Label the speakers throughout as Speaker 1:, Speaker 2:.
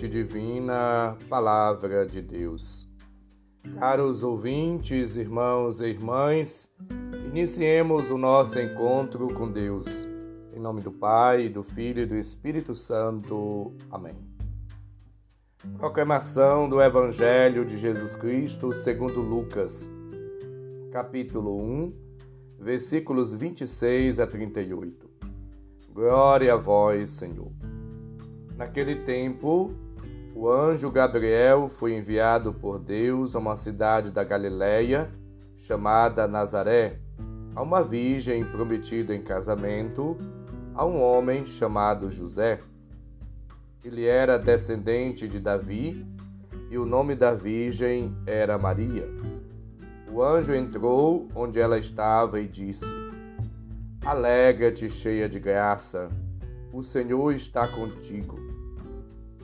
Speaker 1: Fonte Divina, Palavra de Deus. Caros ouvintes, irmãos e irmãs, iniciemos o nosso encontro com Deus. Em nome do Pai, do Filho e do Espírito Santo. Amém. Proclamação do Evangelho de Jesus Cristo segundo Lucas, capítulo 1, versículos 26 a 38. Glória a vós, Senhor. Naquele tempo, o anjo Gabriel foi enviado por Deus a uma cidade da Galiléia chamada Nazaré, a uma virgem prometida em casamento a um homem chamado José. Ele era descendente de Davi e o nome da virgem era Maria. O anjo entrou onde ela estava e disse: Alegra-te, cheia de graça, o Senhor está contigo.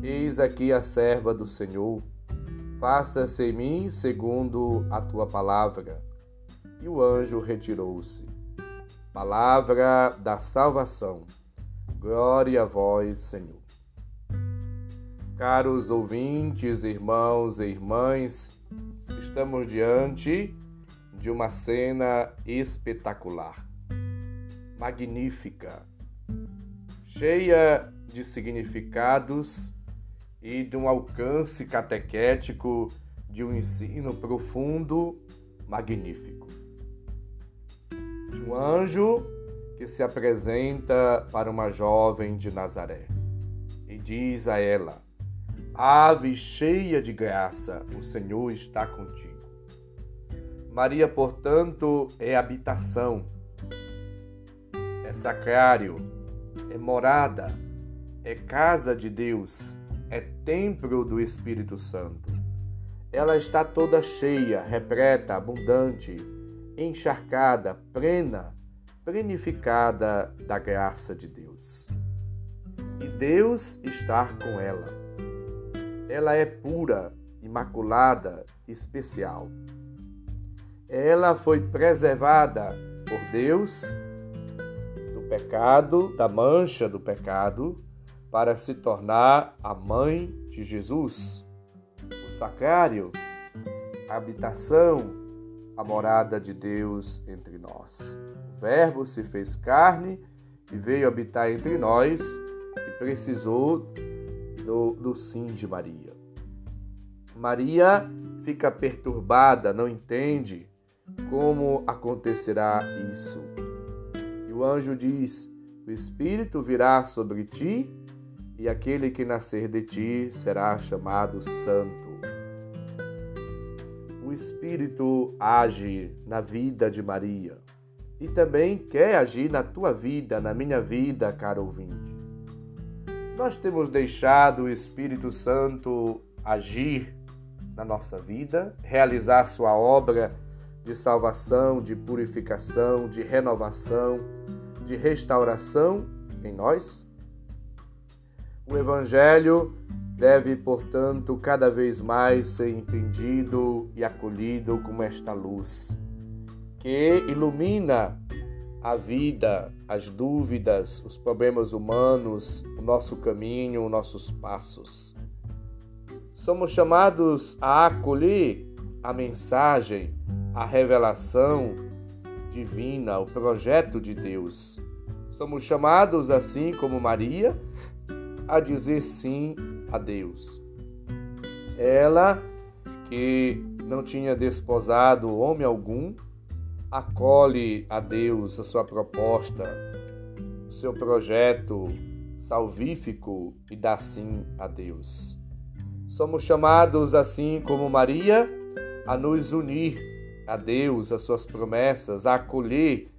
Speaker 1: Eis aqui a serva do Senhor, faça-se em mim segundo a tua palavra. E o anjo retirou-se. Palavra da salvação. Glória a vós, Senhor. Caros ouvintes, irmãos e irmãs, estamos diante de uma cena espetacular, magnífica, cheia de significados e de um alcance catequético de um ensino profundo, magnífico. Um anjo que se apresenta para uma jovem de Nazaré e diz a ela: Ave cheia de graça, o Senhor está contigo. Maria, portanto, é habitação, é sacrário, é morada, é casa de Deus é templo do Espírito Santo. Ela está toda cheia, repleta, abundante, encharcada, plena, plenificada da graça de Deus. E Deus está com ela. Ela é pura, imaculada, especial. Ela foi preservada por Deus do pecado, da mancha do pecado, para se tornar a mãe de Jesus, o sacrário, a habitação, a morada de Deus entre nós. O Verbo se fez carne e veio habitar entre nós e precisou do, do sim de Maria. Maria fica perturbada, não entende como acontecerá isso. E o anjo diz: O Espírito virá sobre ti e aquele que nascer de ti será chamado Santo. O Espírito age na vida de Maria e também quer agir na tua vida, na minha vida, caro ouvinte. Nós temos deixado o Espírito Santo agir na nossa vida, realizar sua obra de salvação, de purificação, de renovação, de restauração em nós? O Evangelho deve, portanto, cada vez mais ser entendido e acolhido como esta luz que ilumina a vida, as dúvidas, os problemas humanos, o nosso caminho, os nossos passos. Somos chamados a acolher a mensagem, a revelação divina, o projeto de Deus. Somos chamados, assim como Maria, a dizer sim a Deus. Ela, que não tinha desposado homem algum, acolhe a Deus a sua proposta, o seu projeto salvífico e dá sim a Deus. Somos chamados, assim como Maria, a nos unir a Deus, as suas promessas, a acolher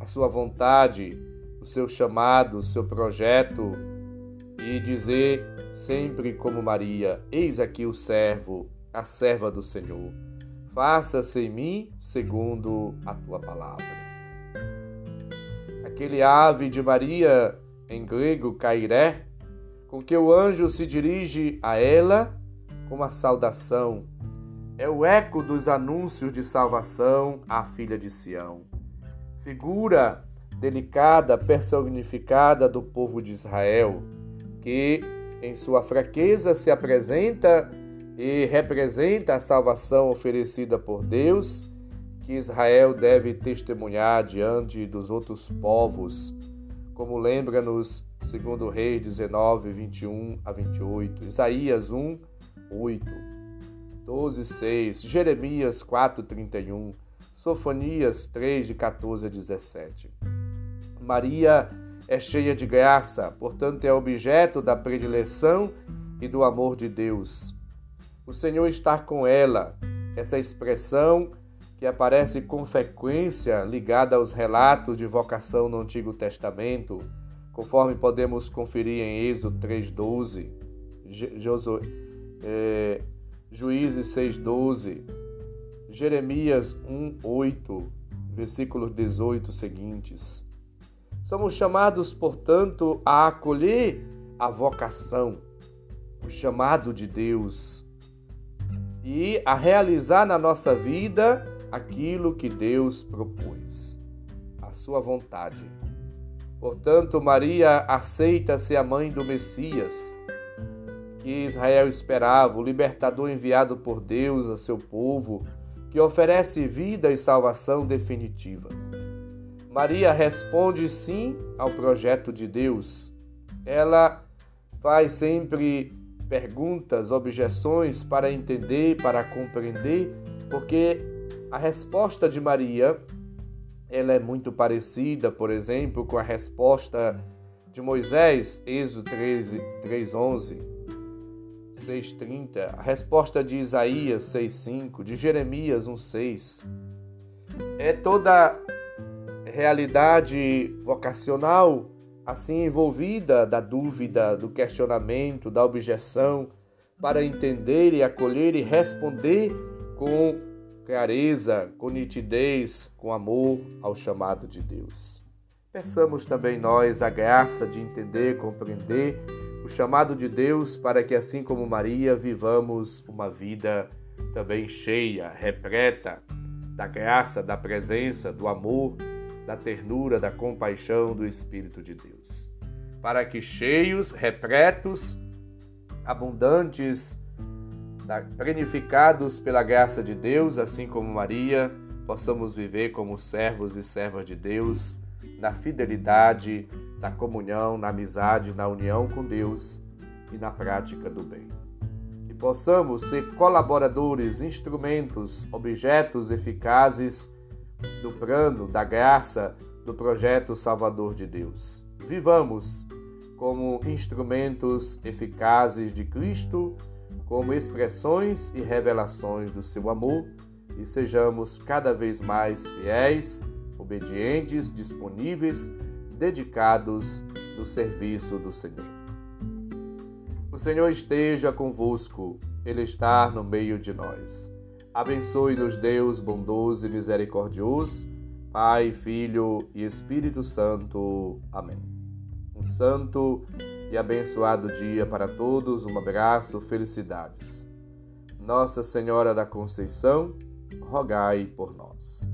Speaker 1: a sua vontade, o seu chamado, o seu projeto e dizer sempre como Maria: Eis aqui o servo, a serva do Senhor. Faça-se em mim segundo a tua palavra. Aquele ave de Maria, em grego cairé, com que o anjo se dirige a ela com uma saudação, é o eco dos anúncios de salvação à filha de Sião. Figura delicada, personificada do povo de Israel, que em sua fraqueza se apresenta e representa a salvação oferecida por Deus, que Israel deve testemunhar diante dos outros povos, como lembra-nos segundo Reis 19, 21 a 28, Isaías 1, 8, 12, 6, Jeremias 4, 31, Sofonias 3, de 14 a 17. Maria é cheia de graça, portanto é objeto da predileção e do amor de Deus o Senhor está com ela. Essa expressão que aparece com frequência ligada aos relatos de vocação no Antigo Testamento, conforme podemos conferir em Êxodo 3,12, é, Juízes 6,12, Jeremias 1,8, versículos 18 seguintes. Somos chamados, portanto, a acolher a vocação, o chamado de Deus e a realizar na nossa vida aquilo que Deus propôs, a sua vontade. Portanto, Maria aceita ser a mãe do Messias, que Israel esperava, o libertador enviado por Deus a seu povo, que oferece vida e salvação definitiva. Maria responde sim ao projeto de Deus. Ela faz sempre perguntas, objeções para entender, para compreender, porque a resposta de Maria ela é muito parecida, por exemplo, com a resposta de Moisés, Êxodo 13, 3:11, 6:30, a resposta de Isaías 6:5, de Jeremias 1:6. É toda realidade vocacional assim envolvida da dúvida, do questionamento, da objeção, para entender e acolher e responder com clareza, com nitidez, com amor ao chamado de Deus. Peçamos também nós a graça de entender, compreender o chamado de Deus para que, assim como Maria, vivamos uma vida também cheia, repleta da graça, da presença, do amor da ternura, da compaixão do Espírito de Deus. Para que cheios, repletos, abundantes, planificados pela graça de Deus, assim como Maria, possamos viver como servos e servas de Deus, na fidelidade, na comunhão, na amizade, na união com Deus e na prática do bem. Que possamos ser colaboradores, instrumentos, objetos eficazes do plano, da graça, do projeto salvador de Deus. Vivamos como instrumentos eficazes de Cristo, como expressões e revelações do seu amor e sejamos cada vez mais fiéis, obedientes, disponíveis, dedicados no serviço do Senhor. O Senhor esteja convosco, Ele está no meio de nós. Abençoe-nos, Deus bondoso e misericordioso, Pai, Filho e Espírito Santo. Amém. Um santo e abençoado dia para todos. Um abraço, felicidades. Nossa Senhora da Conceição, rogai por nós.